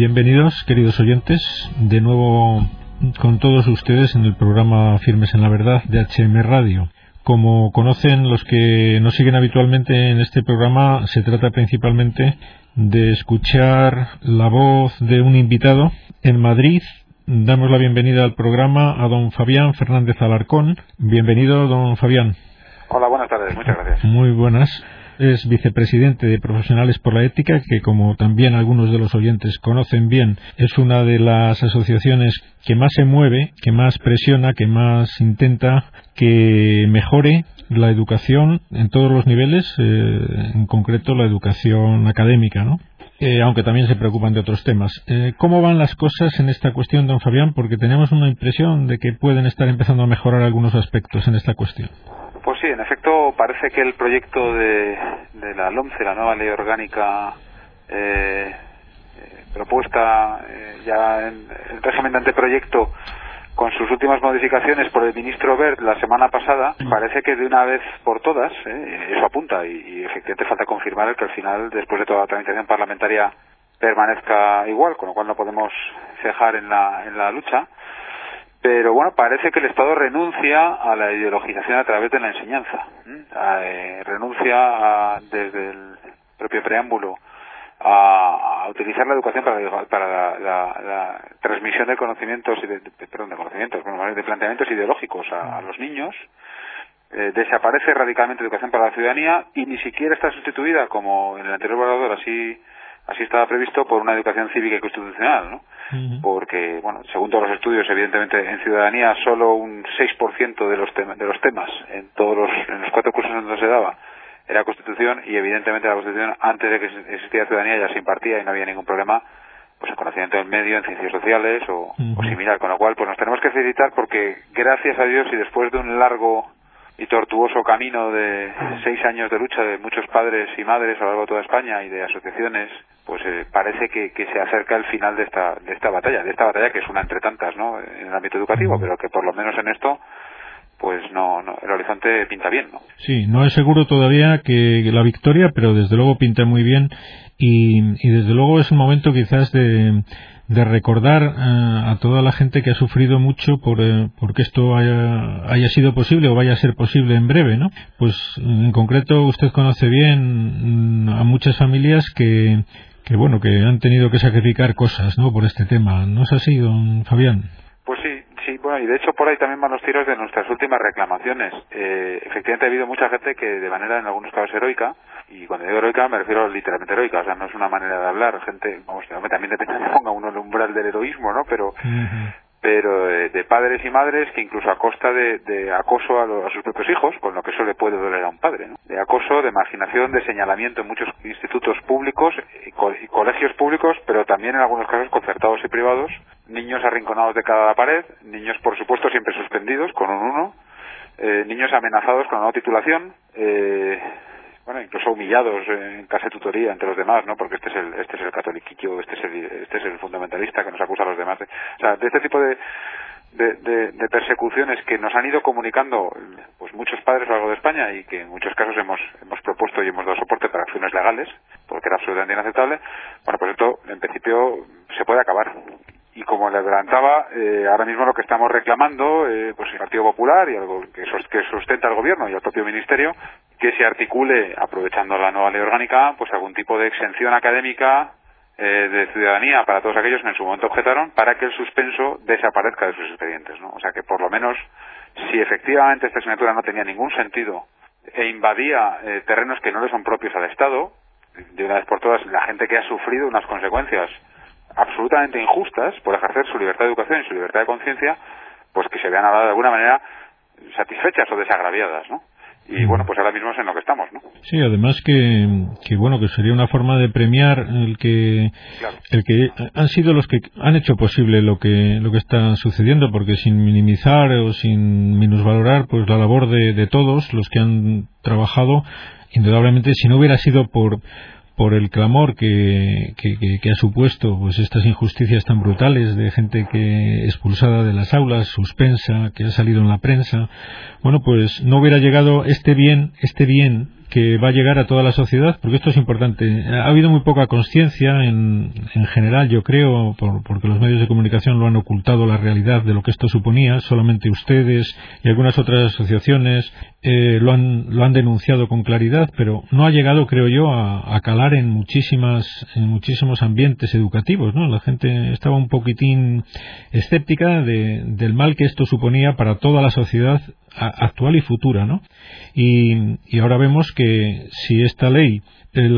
Bienvenidos, queridos oyentes, de nuevo con todos ustedes en el programa Firmes en la Verdad de HM Radio. Como conocen los que nos siguen habitualmente en este programa, se trata principalmente de escuchar la voz de un invitado en Madrid. Damos la bienvenida al programa a don Fabián Fernández Alarcón. Bienvenido, don Fabián. Hola, buenas tardes, muchas gracias. Muy buenas es vicepresidente de Profesionales por la Ética, que como también algunos de los oyentes conocen bien, es una de las asociaciones que más se mueve, que más presiona, que más intenta que mejore la educación en todos los niveles, eh, en concreto la educación académica, ¿no? Eh, aunque también se preocupan de otros temas. Eh, ¿Cómo van las cosas en esta cuestión, don Fabián? Porque tenemos una impresión de que pueden estar empezando a mejorar algunos aspectos en esta cuestión. Pues sí, en efecto, parece que el proyecto de, de la LOMCE, la nueva ley orgánica eh, eh propuesta eh, ya en el régimen de anteproyecto, con sus últimas modificaciones por el ministro Bert la semana pasada, parece que de una vez por todas, eh, eso apunta, y, y, efectivamente falta confirmar que al final, después de toda la tramitación parlamentaria, permanezca igual, con lo cual no podemos cejar en la, en la lucha pero bueno, parece que el Estado renuncia a la ideologización a través de la enseñanza, eh, renuncia desde el propio preámbulo a, utilizar la educación para, para la, transmisión de conocimientos y perdón, de conocimientos, de planteamientos ideológicos a, los niños. Eh, desaparece radicalmente la educación para la ciudadanía y ni siquiera está sustituida, como en el anterior borrador así así estaba previsto por una educación cívica y constitucional, ¿no? Porque, bueno, según todos los estudios, evidentemente en ciudadanía solo un 6% de los, de los temas en todos los, en los cuatro cursos en donde se daba era constitución y evidentemente la constitución antes de que existiera ciudadanía ya se impartía y no había ningún problema pues en conocimiento del medio, en ciencias sociales o, o similar, con lo cual pues nos tenemos que felicitar porque gracias a Dios y después de un largo y tortuoso camino de seis años de lucha de muchos padres y madres a lo largo de toda España y de asociaciones, pues eh, parece que, que, se acerca el final de esta, de esta batalla, de esta batalla que es una entre tantas, ¿no? En el ámbito educativo, pero que por lo menos en esto pues no, no, el horizonte pinta bien, ¿no? Sí, no es seguro todavía que, la victoria, pero desde luego pinta muy bien y, y desde luego es un momento quizás de, de recordar eh, a toda la gente que ha sufrido mucho por eh, porque esto haya, haya, sido posible o vaya a ser posible en breve, ¿no? Pues en concreto usted conoce bien mm, a muchas familias que que bueno que han tenido que sacrificar cosas, ¿no? Por este tema, ¿no es así, don Fabián? Pues sí, Sí, bueno, y de hecho por ahí también van los tiros de nuestras últimas reclamaciones. Eh, efectivamente ha habido mucha gente que de manera en algunos casos heroica, y cuando digo heroica me refiero literalmente heroica, o sea, no es una manera de hablar, gente, vamos, también depende de ponga uno el umbral del heroísmo, ¿no? Pero, pero de, padres y madres que incluso a costa de, de acoso a, a, sus propios hijos, con lo que eso le puede doler a un padre, ¿no? de acoso, de marginación, de señalamiento en muchos institutos públicos y, co y colegios públicos, pero también en algunos casos concertados y privados, niños arrinconados de cada pared, niños por supuesto siempre suspendidos con un uno, eh, niños amenazados con una titulación, eh, bueno, incluso humillados en casa de tutoría entre los demás, ¿no? Porque este es el, este es el catoliquillo, este es el, este es el fundamentalista que nos acusa a los demás. o sea, de este tipo de, de, de, persecuciones que nos han ido comunicando pues muchos padres a lo largo de España y que en muchos casos hemos, hemos propuesto y hemos dado soporte para acciones legales, porque era absolutamente inaceptable, bueno, pues esto en principio se puede acabar y como le adelantaba, eh, ahora mismo lo que estamos reclamando, eh, pues el Partido Popular y algo que, sustenta el Gobierno y el propio Ministerio, que se articule, aprovechando la nueva ley orgánica, pues algún tipo de exención académica eh, de ciudadanía para todos aquellos que en su momento objetaron, para que el suspenso desaparezca de sus expedientes, ¿no? O sea que por lo menos, si efectivamente esta asignatura no tenía ningún sentido e invadía eh, terrenos que no le son propios al Estado, de una vez por todas, la gente que ha sufrido unas consecuencias absolutamente injustas por ejercer su libertad de educación y su libertad de conciencia, pues que se vean ahora de alguna manera satisfechas o desagraviadas, ¿no? Y bueno, pues ahora mismo es en lo que estamos, ¿no? Sí, además que, que bueno, que sería una forma de premiar el que, el que han sido los que han hecho posible lo que, lo que está sucediendo, porque sin minimizar o sin minusvalorar, pues la labor de, de todos los que han trabajado, indudablemente, si no hubiera sido por, por el clamor que, que, ha supuesto pues estas injusticias tan brutales de gente que expulsada de las aulas, suspensa, que ha salido en la prensa, bueno, pues no hubiera llegado este bien, este bien que va a llegar a toda la sociedad, porque esto es importante. Ha habido muy poca conciencia en, en, general, yo creo, porque los medios de comunicación lo han ocultado la realidad de lo que esto suponía. Solamente ustedes y algunas otras asociaciones eh, lo, han, lo han denunciado con claridad, pero no ha llegado, creo yo, a, a calar en muchísimas, en muchísimos ambientes educativos, ¿no? La gente estaba un poquitín escéptica de, del mal que esto suponía para toda la sociedad actual y futura, ¿no? Y, ahora vemos que si esta ley eh,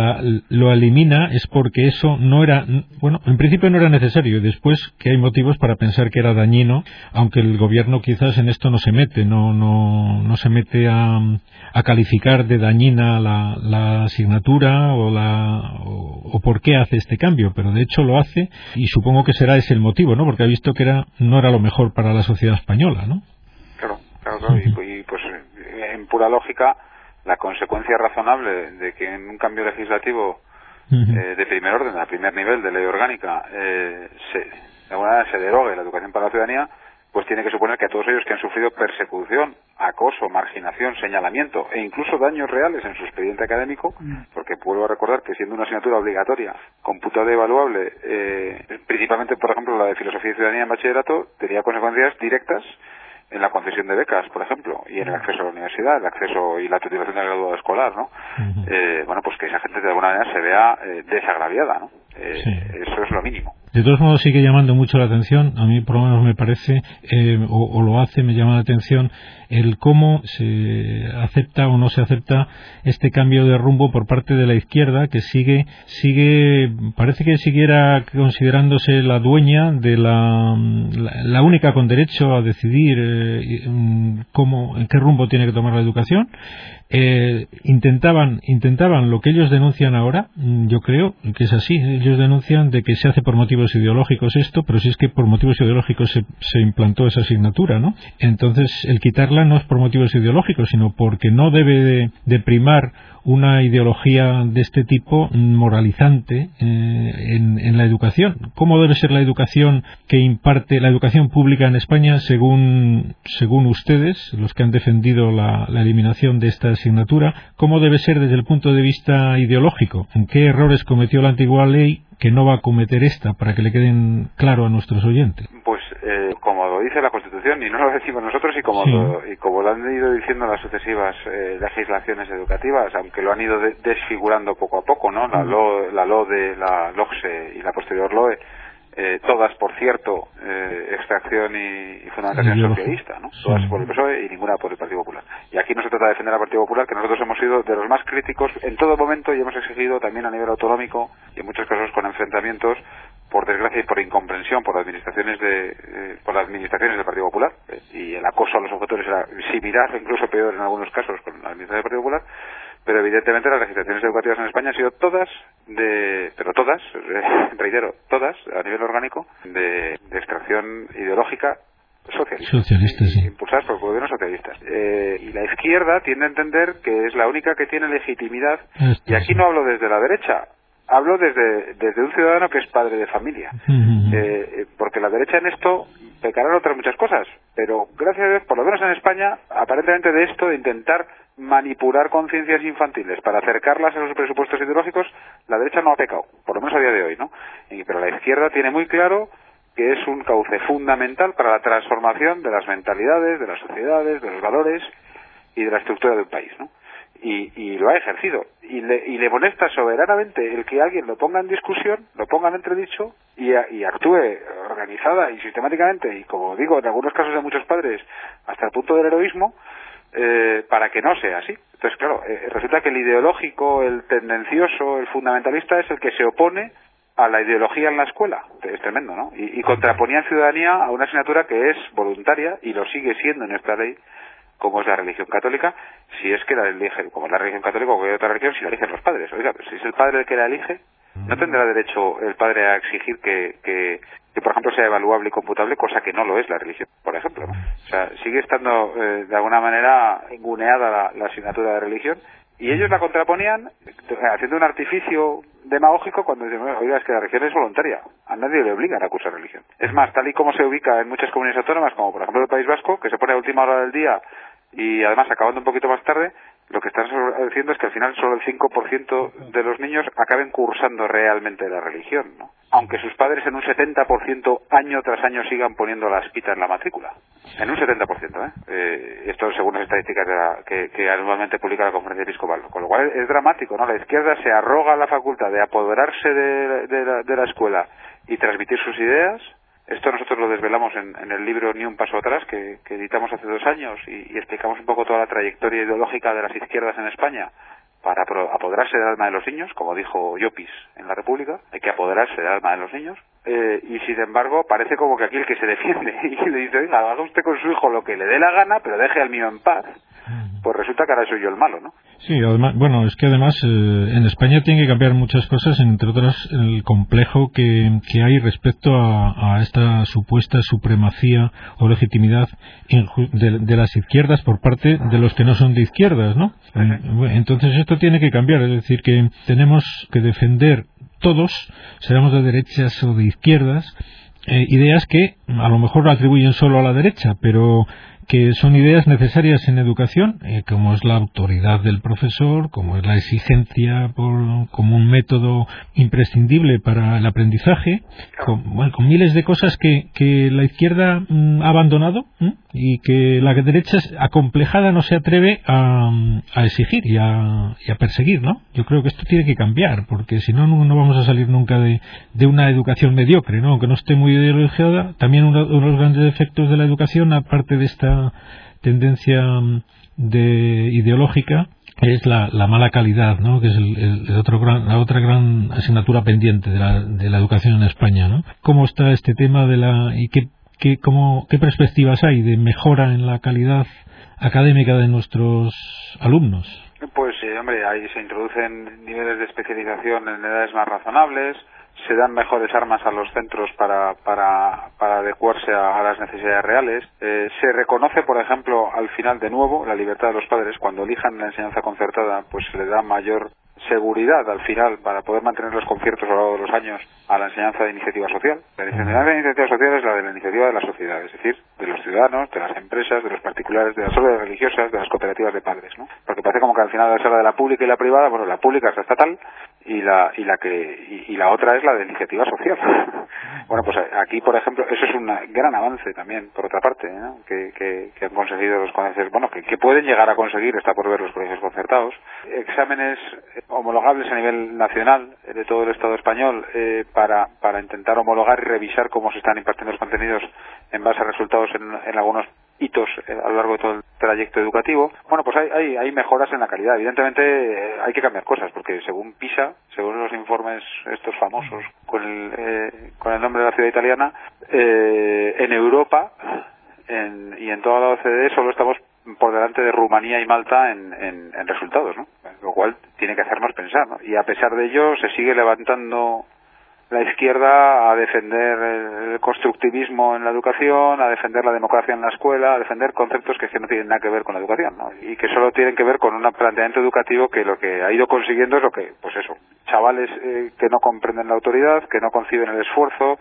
lo elimina es porque eso no era, bueno, en principio no era necesario y después que hay motivos para pensar que era dañino, aunque el gobierno quizás en esto no se mete, no, no, no se mete a, a calificar de dañina la, la asignatura o, la, o, por qué hace este cambio, pero de hecho lo hace y supongo que será ese el motivo, ¿no? Porque ha visto que era, no era lo mejor para la sociedad española, ¿no? Y pues en pura lógica la consecuencia razonable de que en un cambio legislativo eh, de primer orden, a primer nivel de ley orgánica, eh, se, de alguna manera se derogue la educación para la ciudadanía, pues tiene que suponer que a todos ellos que han sufrido persecución, acoso, marginación, señalamiento e incluso daños reales en su expediente académico, porque vuelvo a recordar que siendo una asignatura obligatoria, computada y evaluable, eh, principalmente, por ejemplo, la de filosofía y ciudadanía en bachillerato, tenía consecuencias directas en la concesión de becas, por ejemplo, y en el acceso a la universidad, el acceso y la titulación del graduado escolar, ¿no? eh, bueno, pues que esa gente de alguna manera se vea eh, desagraviada, ¿no? Eh, Eso es lo mínimo. De todos modos sigue llamando mucho la atención, a mí por lo menos me parece, eh, o, lo hace, me llama la atención, el cómo se acepta o no se acepta este cambio de rumbo por parte de la izquierda que sigue, sigue, parece que siguiera considerándose la dueña de la, la, única con derecho a decidir eh, cómo, en qué rumbo tiene que tomar la educación eh, intentaban intentaban lo que ellos denuncian ahora mm, yo creo que es así. Ellos denuncian de que se hace por motivos ideológicos esto pero si es que por motivos ideológicos se, se implantó esa asignatura no entonces el quitarla no es por motivos ideológicos sino porque no debe de, de primar una ideología de este tipo moralizante eh, en, en, la educación. ¿Cómo debe ser la educación que imparte la educación pública en España según, según ustedes, los que han defendido la, eliminación de esta asignatura? ¿Cómo debe ser desde el punto de vista ideológico? ¿En qué errores cometió la antigua ley que no va a cometer esta para que le queden claro a nuestros oyentes? Pues eh, dice la Constitución, y no lo decimos nosotros, y como, lo, y como lo han ido diciendo las sucesivas eh, legislaciones educativas, aunque lo han ido desfigurando poco a poco, ¿no? La, LO, la LO de la LOCSE y la posterior LOE, eh, todas, por cierto, eh, extracción y, y fundamentación socialista, ¿no? Todas por el PSOE y ninguna por el Partido Popular. Y aquí no se trata de defender al Partido Popular, que nosotros hemos sido de los más críticos en todo momento y hemos exigido también a nivel autonómico y en muchos casos con enfrentamientos por desgracia y por incomprensión por administraciones de eh, por las administraciones del Partido Popular eh, y el acoso a los objetores era similar incluso peor en algunos casos con la administración del Partido Popular pero evidentemente las legislaciones educativas en España han sido todas de pero todas eh, reitero todas a nivel orgánico de, de extracción ideológica socialista, socialista sí. impulsadas por gobiernos socialistas. Eh, y la izquierda tiende a entender que es la única que tiene legitimidad, Esto y aquí sí. no hablo desde la derecha, hablo desde, desde un ciudadano que es padre de familia. Ujú. Eh, porque la derecha en esto pecarán otras muchas cosas, pero gracias a Dios, por lo menos en España, aparentemente de esto, de intentar manipular conciencias infantiles para acercarlas a los presupuestos ideológicos, la derecha no ha pecado, por lo menos a día de hoy, ¿no? Y- pero la izquierda tiene muy claro que es un cauce fundamental para la transformación de las mentalidades, de las sociedades, de los valores y de la estructura de un país, ¿no? Y, y lo ha ejercido. Y le, y le molesta soberanamente el que alguien lo ponga en discusión, lo ponga en entredicho y, a- y actúe organizada y sistemáticamente, y como digo, en algunos casos de muchos padres, hasta el punto del heroísmo, eh, para que no sea así. Entonces, claro, eh, resulta que el ideológico, el tendencioso, el fundamentalista es el que se opone a la ideología en la escuela. Es tremendo, ¿no? Y, y contraponía en ciudadanía a una asignatura que es voluntaria y lo sigue siendo en esta ley, como es la religión católica, si es que la elige, como es la religión católica o cualquier otra religión, si la eligen los padres. Oiga, pero si es el padre el que la elige, no tendrá derecho el padre a exigir que, que, que, por ejemplo, sea evaluable y computable, cosa que no lo es la religión, por ejemplo. O sea, sigue estando eh, de alguna manera enguneada la, la asignatura de religión y ellos la contraponían eh, haciendo un artificio demagógico cuando dicen, oiga, es que la religión es voluntaria. A nadie le obligan a cursar religión. Es más, tal y como se ubica en muchas comunidades autónomas, como por ejemplo el País Vasco, que se pone a última hora del día y además acabando un poquito más tarde, lo que estás diciendo es que al final solo el 5% de los niños acaben cursando realmente la religión, ¿no? aunque sus padres en un 70% año tras año sigan poniendo la espita en la matrícula. En un 70%, ¿eh? eh esto según las estadísticas que, que, anualmente publica la Conferencia Episcopal. Con lo cual es, dramático, ¿no? La izquierda se arroga la facultad de apoderarse de, de, la, escuela y transmitir sus ideas. Esto nosotros lo desvelamos en, el libro Ni un paso atrás, que, editamos hace dos años, y, explicamos un poco toda la trayectoria ideológica de las izquierdas en España para apoderarse del alma de los niños, como dijo Llopis en la República, hay que apoderarse del alma de los niños, eh, y sin embargo parece como que aquí el que se defiende y le dice, oiga, haga usted con su hijo lo que le dé la gana, pero deje al mío en paz, pues resulta que ahora soy yo el malo, ¿no? Sí, además, bueno, es que además eh, en España tiene que cambiar muchas cosas, entre otras el complejo que, que hay respecto a, a, esta supuesta supremacía o legitimidad de, de, las izquierdas por parte de los que no son de izquierdas, ¿no? Entonces esto tiene que cambiar, es decir, que tenemos que defender todos, seamos de derechas o de izquierdas, eh, ideas que a lo mejor atribuyen solo a la derecha, pero que son ideas necesarias en educación, eh, como es la autoridad del profesor, como es la exigencia por, como un método imprescindible para el aprendizaje, con, con miles de cosas que, que la izquierda mm, ha abandonado y que la derecha acomplejada no se atreve a, a exigir y a, y a, perseguir, ¿no? Yo creo que esto tiene que cambiar, porque si no, no vamos a salir nunca de, de una educación mediocre, ¿no? Aunque no esté muy ideologizada, también uno de los grandes efectos de la educación, aparte de esta tendencia mm, de ideológica es la, mala calidad, ¿no? que es el, otro gran, la otra gran asignatura pendiente de la, de la educación en España. ¿no? ¿Cómo está este tema de la, y qué, qué, cómo, qué perspectivas hay de mejora en la calidad académica de nuestros alumnos? Pues, sí, hombre, ahí se introducen niveles de especialización en edades más razonables, se dan mejores armas a los centros para, para, para adecuarse a, las necesidades reales. Eh, se reconoce, por ejemplo, al final de nuevo la libertad de los padres. Cuando elijan la enseñanza concertada, pues se le da mayor seguridad al final para poder mantener los conciertos a lo largo de los años a la enseñanza de iniciativa social. La enseñanza de iniciativa social es la de la iniciativa de la sociedad, es decir, de los ciudadanos, de las empresas, de los particulares, de las órdenes religiosas, de las cooperativas de padres, ¿no? Porque parece como que al final es la de la pública y la privada, bueno, la pública es la estatal y la y la que y, la otra es la de iniciativa social. bueno, pues aquí, por ejemplo, eso es un gran avance también, por otra parte, ¿no? que, que, han conseguido los colegios, bueno, que, que pueden llegar a conseguir, está por ver los colegios concertados, exámenes homologables a nivel nacional de todo el Estado español eh, para, para intentar homologar y revisar cómo se están impartiendo los contenidos en base a resultados en, algunos hitos eh, a lo largo de todo el trayecto educativo. Bueno, pues hay, hay, hay mejoras en la calidad. Evidentemente eh, hay que cambiar cosas, porque según PISA, según los informes estos famosos con el, eh, con el nombre de la ciudad italiana, en Europa en, y en toda la OCDE solo estamos por delante de Rumanía y Malta en, en, en resultados, ¿no? Lo cual tiene que hacernos pensar, ¿no? Y a pesar de ello se sigue levantando la izquierda a defender el constructivismo en la educación, a defender la democracia en la escuela, a defender conceptos que, no tienen nada que ver con la educación, ¿no? y que solo tienen que ver con un planteamiento educativo que lo que ha ido consiguiendo es lo que, pues eso, chavales eh, que no comprenden la autoridad, que no conciben el esfuerzo,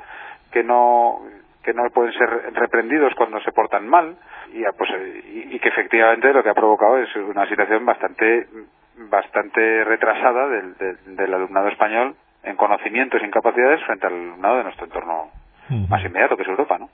que no que no pueden ser reprendidos cuando se portan mal y, pues, y, que efectivamente lo que ha provocado es una situación bastante bastante retrasada del, del alumnado español en conocimientos y en capacidades frente al alumnado de nuestro entorno más inmediato, que es Europa, ¿no?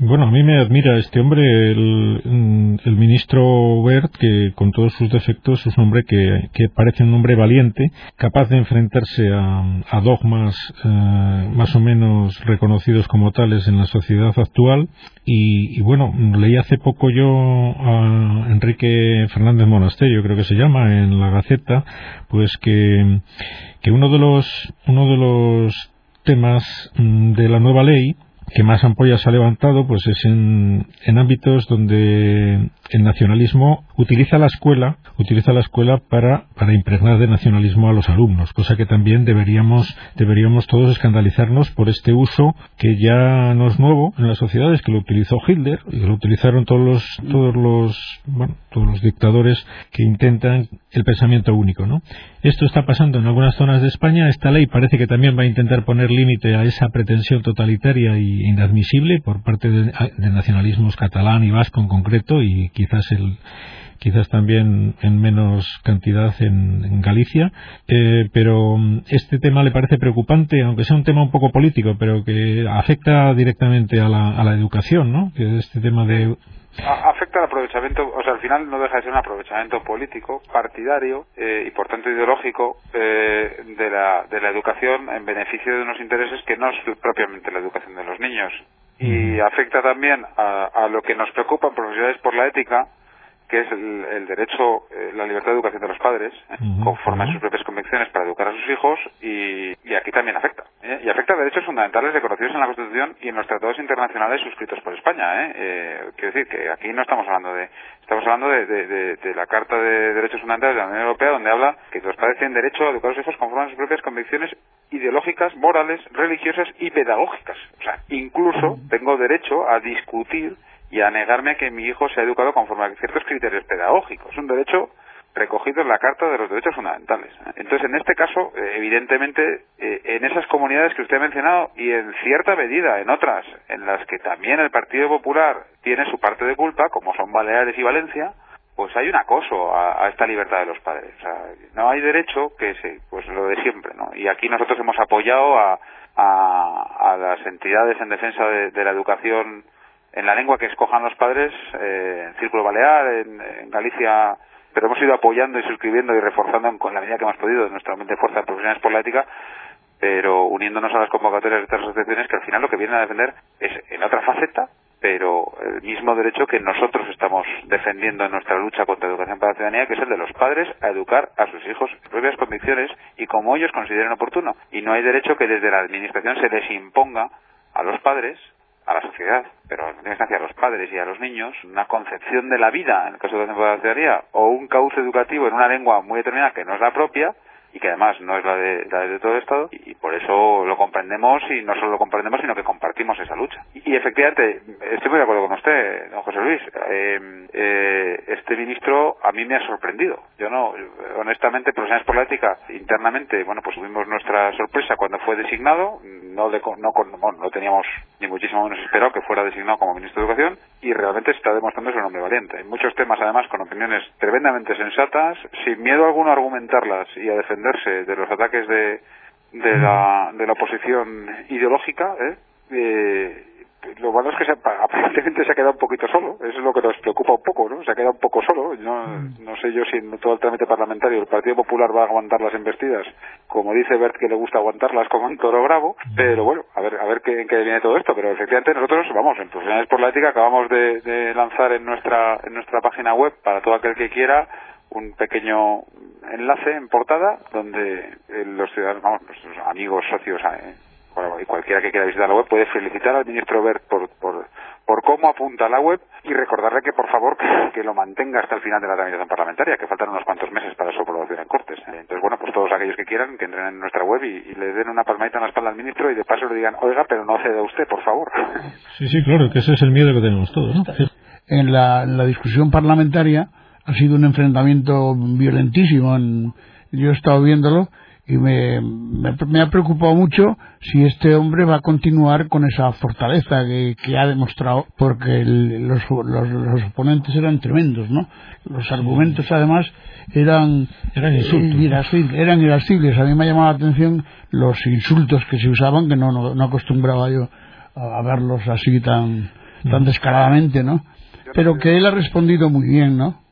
Bueno, a mí me admira este hombre, el, ministro Bert, que con todos sus defectos es un hombre que, parece un hombre valiente, capaz de enfrentarse a, dogmas eh, más o menos reconocidos como tales en la sociedad actual. Y, y, bueno, leí hace poco yo a Enrique Fernández Monasterio, creo que se llama, en la Gaceta, pues que, que uno de los, uno de los temas mm, de la nueva ley que más ampollas ha levantado pues es en, en ámbitos donde el nacionalismo utiliza la escuela, utiliza la escuela para, para impregnar de nacionalismo a los alumnos, cosa que también deberíamos, deberíamos todos escandalizarnos por este uso que ya no es nuevo en las sociedades, que lo utilizó Hitler y que lo utilizaron todos los, todos los, bueno, todos los dictadores que intentan el pensamiento único, ¿no? Esto está pasando en algunas zonas de España. Esta ley parece que también va a intentar poner límite a esa pretensión totalitaria y inadmisible por parte de, de nacionalismos catalán y vasco en concreto y quizás el, quizás también en menos cantidad en, Galicia, eh, pero mm, este tema le parece preocupante, aunque sea un tema un poco político, pero que afecta directamente a la, a la educación, ¿no? Que este tema de afecta al aprovechamiento, o sea, al final no deja de ser un aprovechamiento político, partidario eh, y por tanto ideológico eh, de, la, de la educación en beneficio de unos intereses que no es propiamente la educación de los niños. Y afecta también a, a lo que nos preocupa en profesionales por la ética, que es el, derecho, eh, la libertad de educación de los padres, ¿eh? conforme a sus propias convicciones para educar a sus hijos, y, y aquí también afecta. ¿eh? Y afecta a derechos fundamentales reconocidos en la Constitución y en los tratados internacionales suscritos por España. ¿eh? quiero decir que aquí no estamos hablando de. Estamos hablando de, de, de, la Carta de Derechos Fundamentales de la Unión Europea, donde habla que los padres tienen derecho a educar a sus hijos conforme a sus propias convicciones ideológicas, morales, religiosas y pedagógicas. O sea, incluso tengo derecho a discutir y a negarme a que mi hijo sea educado conforme a ciertos criterios pedagógicos. Es un derecho recogido en la Carta de los Derechos Fundamentales. Entonces, en este caso, eh, evidentemente, eh, en esas comunidades que usted ha mencionado y en cierta medida en otras en las que también el Partido Popular tiene su parte de culpa, como son Baleares y Valencia, pues hay un acoso a, esta libertad de los padres. No hay derecho que se, pues lo de siempre, ¿no? Y aquí nosotros hemos apoyado a, a, las entidades en defensa de la educación en la lengua que escojan los padres, eh, en Círculo Balear, en, Galicia, pero hemos ido apoyando y suscribiendo y reforzando con la medida que hemos podido nuestra mente fuerza de profesionales por la ética, pero uniéndonos a las convocatorias de estas asociaciones que al final lo que vienen a defender es en otra faceta, pero el mismo derecho que nosotros estamos defendiendo en nuestra lucha contra la educación para la ciudadanía, que es el de los padres a educar a sus hijos sus propias convicciones y como ellos consideren oportuno. Y no hay derecho que desde la Administración se les imponga a los padres a la sociedad, pero en instancia a los padres y a los niños, una concepción de la vida, en el caso de la ciudadanía, o un cauce educativo en una lengua muy determinada que no es la propia, y que además no es la de, la de todo el Estado y, por eso lo comprendemos y no solo lo comprendemos sino que compartimos esa lucha. Y, efectivamente, estoy muy de acuerdo con usted, don José Luis. Eh, eh, este ministro a mí me ha sorprendido. Yo no, honestamente, profesionales por la ética, internamente, bueno, pues tuvimos nuestra sorpresa cuando fue designado. No, le, no, bueno, no teníamos ni muchísimo menos esperado que fuera designado como ministro de Educación y realmente está demostrando ser un hombre valiente. Hay muchos temas, además, con opiniones tremendamente sensatas, sin miedo alguno a argumentarlas y a defender de los ataques de, de, la, de la oposición ideológica, ¿eh? eh lo malo es que se, aparentemente se ha quedado un poquito solo, eso es lo que nos preocupa un poco, ¿no? Se ha quedado un poco solo, no, no sé yo si en todo el trámite parlamentario el Partido Popular va a aguantar las investidas, como dice Bert que le gusta aguantarlas como un toro bravo, pero bueno, a ver, a ver qué, en qué viene todo esto, pero efectivamente nosotros, vamos, en Profesionales por la Ética acabamos de, de lanzar en nuestra, en nuestra página web para todo aquel que quiera un pequeño enlace en portada donde eh, los ciudadanos, vamos, nuestros amigos, socios eh, y cualquiera que quiera visitar la web puede felicitar al ministro Bert por, por, por cómo apunta la web y recordarle que por favor que, lo mantenga hasta el final de la tramitación parlamentaria, que faltan unos cuantos meses para su aprobación en Cortes. Eh, entonces, bueno, pues todos aquellos que quieran que entren en nuestra web y, le den una palmadita en la espalda al ministro y de paso le digan, oiga, pero no ceda usted, por favor. Sí, sí, claro, que ese es el miedo que tenemos todos. ¿no? En la, en la discusión parlamentaria ha sido un enfrentamiento violentísimo. yo he estado viéndolo y me, me, ha preocupado mucho si este hombre va a continuar con esa fortaleza que, ha demostrado, porque los, los, oponentes eran tremendos, ¿no? Los argumentos, además, eran, eran insultos. Eran irascibles. A mí me ha llamado la atención los insultos que se usaban, que no, no, acostumbraba yo a, verlos así tan, tan descaradamente, ¿no? Pero que él ha respondido muy bien, ¿no?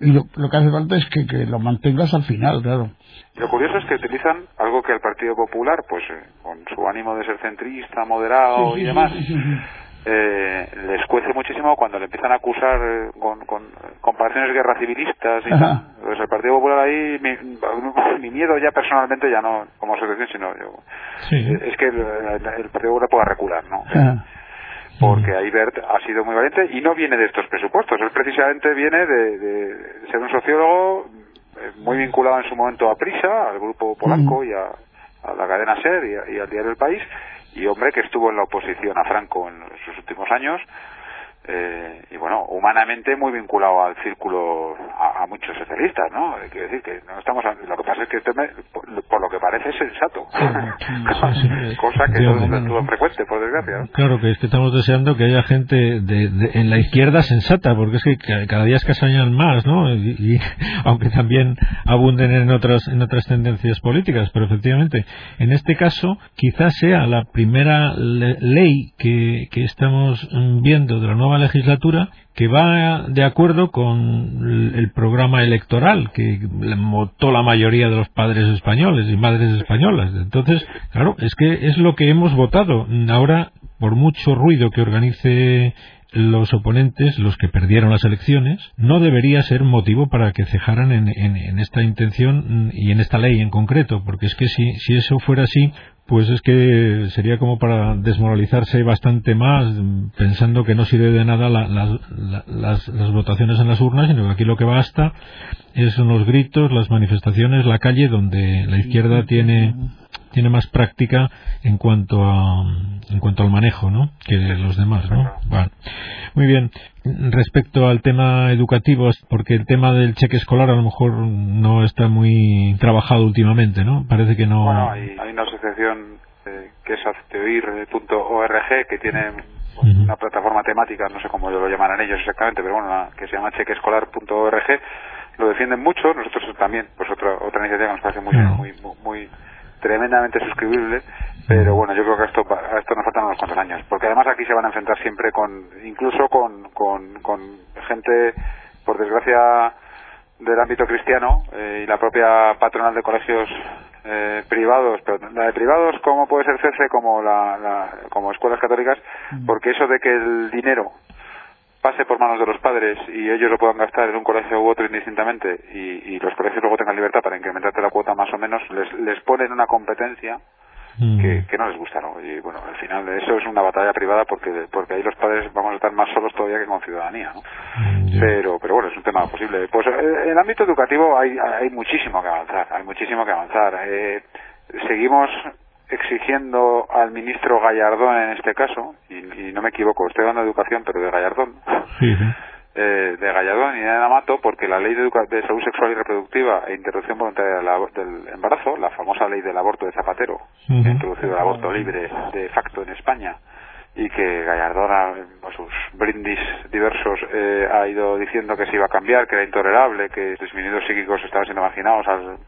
Y lo, que hace falta es que, que, lo mantengas al final, claro. Lo curioso es que utilizan algo que el Partido Popular, pues eh, con su ánimo de ser centrista, moderado y demás, eh, les cuece muchísimo cuando le empiezan a acusar eh, con, con comparaciones guerra civilistas y tal. Pues el Partido Popular ahí, mi, mi, miedo ya personalmente, ya no como asociación, sino yo, es que el, el, Partido Popular pueda recular, ¿no? Porque ahí Bert ha sido muy valiente y no viene de estos presupuestos, él precisamente viene de, ser un sociólogo eh, muy vinculado en su momento a Prisa, al grupo Polanco y a, la cadena SER y, al diario El País, y hombre que estuvo en la oposición a Franco en sus últimos años, eh, y bueno, humanamente muy vinculado al círculo, a, muchos socialistas, ¿no? Quiero decir que no estamos, lo que pasa es que este por, lo que parece es sensato, cosa que no es todo frecuente, por desgracia. Claro, que es que estamos deseando que haya gente de, en la izquierda sensata, porque es que cada día escasañan más, ¿no? Y, aunque también abunden en otras, en otras tendencias políticas, pero efectivamente, en este caso, quizás sea la primera ley que, que estamos viendo de la nueva legislatura que va de acuerdo con el programa electoral que votó la mayoría de los padres españoles y madres españolas. Entonces, claro, es que es lo que hemos votado. Ahora, por mucho ruido que organice los oponentes, los que perdieron las elecciones, no debería ser motivo para que cejaran en, en, esta intención y en esta ley en concreto, porque es que si, si eso fuera así, pues es que sería como para desmoralizarse bastante más, pensando que no sirve de nada las, las, votaciones en las urnas, sino que aquí lo que basta son los gritos, las manifestaciones, la calle, donde la izquierda tiene tiene más práctica en cuanto a en cuanto al manejo ¿no? que los demás ¿no? muy bien. Respecto al tema educativo porque el tema del cheque escolar a lo mejor no está muy trabajado últimamente ¿no? parece que no bueno hay, una asociación eh, que es acteoir.org que tiene una plataforma temática no sé cómo lo llamarán ellos exactamente pero bueno que se llama chequeescolar.org lo defienden mucho. Nosotros también pues otra otra iniciativa que nos parece muy muy, muy tremendamente suscribible, pero bueno, yo creo que esto, a esto nos faltan unos cuantos años, porque además aquí se van a enfrentar siempre con, incluso con, con, con gente, por desgracia, del ámbito cristiano eh, y la propia patronal de colegios eh, privados, pero la de privados como puede ser CECE, como la, la, como escuelas católicas, mm. porque eso de que el dinero pase por manos de los padres y ellos lo puedan gastar en un colegio u otro indistintamente y, los colegios luego tengan libertad para incrementarte la cuota más o menos, les, les ponen una competencia mm. que, no les gusta, ¿no? Y bueno, al final eso es una batalla privada porque porque ahí los padres vamos a estar más solos todavía que con ciudadanía, ¿no? Mm, pero pero bueno, es un tema posible. Pues eh, en el ámbito educativo hay, hay muchísimo que avanzar, hay muchísimo que avanzar. Eh, seguimos exigiendo al ministro Gallardón en este caso, y, no me equivoco, estoy hablando de educación, pero de Gallardón, eh, de Gallardón y de Amato, porque la ley de, de, salud sexual y reproductiva e interrupción voluntaria del embarazo, la famosa ley del aborto de Zapatero, que ha introducido el aborto libre de facto en España, y que Gallardón, a, sus brindis diversos, eh, ha ido diciendo que se iba a cambiar, que era intolerable, que disminuidos psíquicos estaban siendo marginados al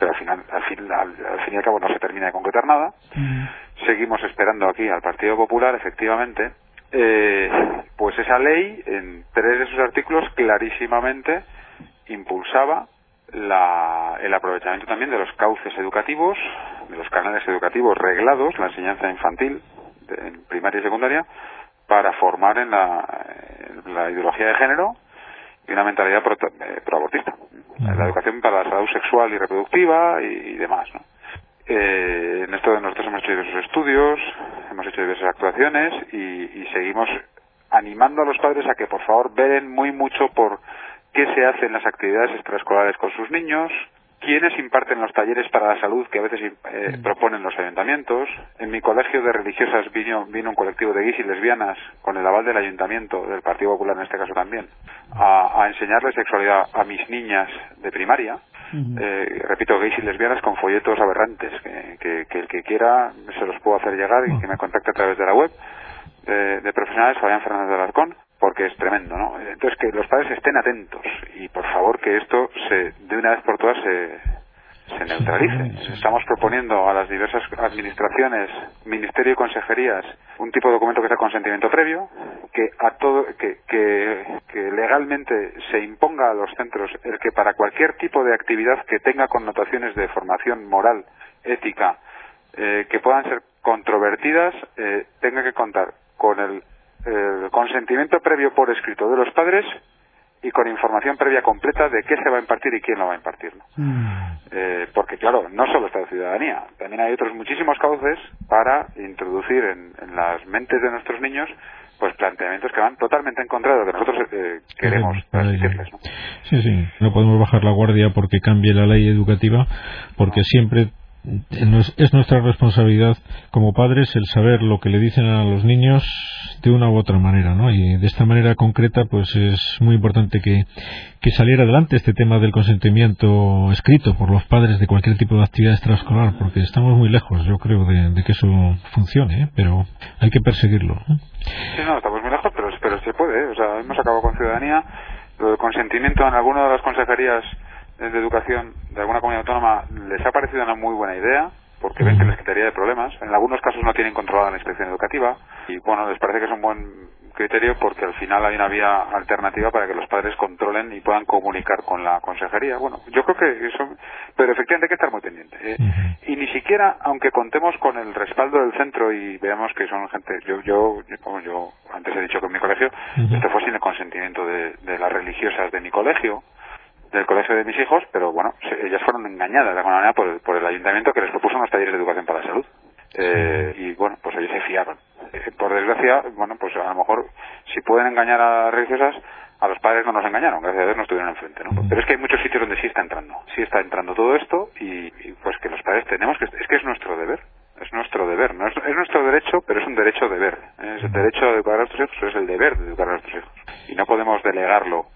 pero al final, al fin, al, fin y al cabo no se termina de concretar nada. Seguimos esperando aquí al Partido Popular, efectivamente, eh, pues esa ley, en tres de sus artículos, clarísimamente impulsaba la, el aprovechamiento también de los cauces educativos, de los canales educativos reglados, la enseñanza infantil, en primaria y secundaria, para formar en la, en la ideología de género y una mentalidad pro, eh, proabortista. La educación para la salud sexual y reproductiva y, demás. ¿no? Eh, en esto nosotros hemos hecho diversos estudios, hemos hecho diversas actuaciones y, seguimos animando a los padres a que por favor velen muy mucho por qué se hacen las actividades extraescolares con sus niños, quiénes imparten los talleres para la salud que a veces eh, proponen los ayuntamientos. En mi colegio de religiosas vino, vino un colectivo de gays y lesbianas con el aval del ayuntamiento, del Partido Popular en este caso también, a, a enseñarle sexualidad a mis niñas de primaria. eh, repito, gays y lesbianas con folletos aberrantes, que, que, el que quiera se los puedo hacer llegar y que me contacte a través de la web de, de profesionales Fabián Fernández de Alarcón porque es tremendo, ¿no? Entonces que los padres estén atentos y por favor que esto se de una vez por todas se, se neutralice. Estamos proponiendo a las diversas administraciones, ministerio y consejerías, un tipo de documento que sea consentimiento previo, que a todo, que, que, que, legalmente se imponga a los centros el que para cualquier tipo de actividad que tenga connotaciones de formación moral, ética, eh, que puedan ser controvertidas, eh, tenga que contar con el el consentimiento previo por escrito de los padres y con información previa completa de qué se va a impartir y quién lo va a impartir. Mm. Eh, porque, claro, no solo está la ciudadanía, también hay otros muchísimos cauces para introducir en, las mentes de nuestros niños pues planteamientos que van totalmente en contra de lo que nosotros eh, queremos transmitirles. Sí, sí, no podemos bajar la guardia porque cambie la ley educativa, porque siempre es nuestra responsabilidad como padres el saber lo que le dicen a los niños de una u otra manera, ¿no? Y de esta manera concreta, pues es muy importante que, que saliera adelante este tema del consentimiento escrito por los padres de cualquier tipo de actividad extraescolar, porque estamos muy lejos, yo creo, de, que eso funcione, ¿eh? pero hay que perseguirlo. Sí, no, estamos muy lejos, pero, pero se puede, ¿eh? o sea, hemos acabado con ciudadanía, lo consentimiento en alguna de las consejerías de educación de alguna comunidad autónoma les ha parecido una muy buena idea, porque ven que les quitaría de problemas. En algunos casos no tienen controlada la inspección educativa y bueno, les parece que es un buen criterio porque al final hay una vía alternativa para que los padres controlen y puedan comunicar con la consejería. Bueno, yo creo que eso, pero efectivamente hay que estar muy pendiente. ¿eh? Y ni siquiera, aunque contemos con el respaldo del centro y veamos que son gente, yo, yo, como yo antes he dicho que en mi colegio, esto fue sin el consentimiento de, de las religiosas de mi colegio, del colegio de mis hijos, pero bueno, ellas fueron engañadas de alguna manera por el, ayuntamiento que les propuso unos talleres de educación para la salud. Eh, y bueno, pues ellos se fiaron. Eh, por desgracia, bueno, pues a lo mejor si pueden engañar a religiosas, a los padres no nos engañaron, gracias a Dios no estuvieron enfrente, ¿no? Pero es que hay muchos sitios donde sí está entrando, sí está entrando todo esto y, pues que los padres tenemos que, es que es nuestro deber, es nuestro deber, no es, es nuestro derecho, pero es un derecho deber, es el derecho de educar a nuestros hijos, es el deber de educar a nuestros hijos y no podemos delegarlo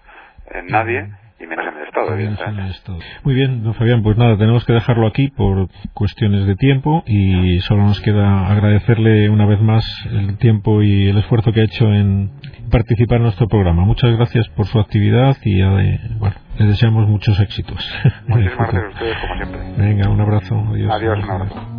en nadie y menos en el Estado, Muy bien, don Fabián, pues nada, tenemos que dejarlo aquí por cuestiones de tiempo y solo nos queda agradecerle una vez más el tiempo y el esfuerzo que ha hecho en participar en nuestro programa. Muchas gracias por su actividad y bueno, le deseamos muchos éxitos. Muchísimas gracias a ustedes, como siempre. Venga, un abrazo. Adiós, Adiós un abrazo.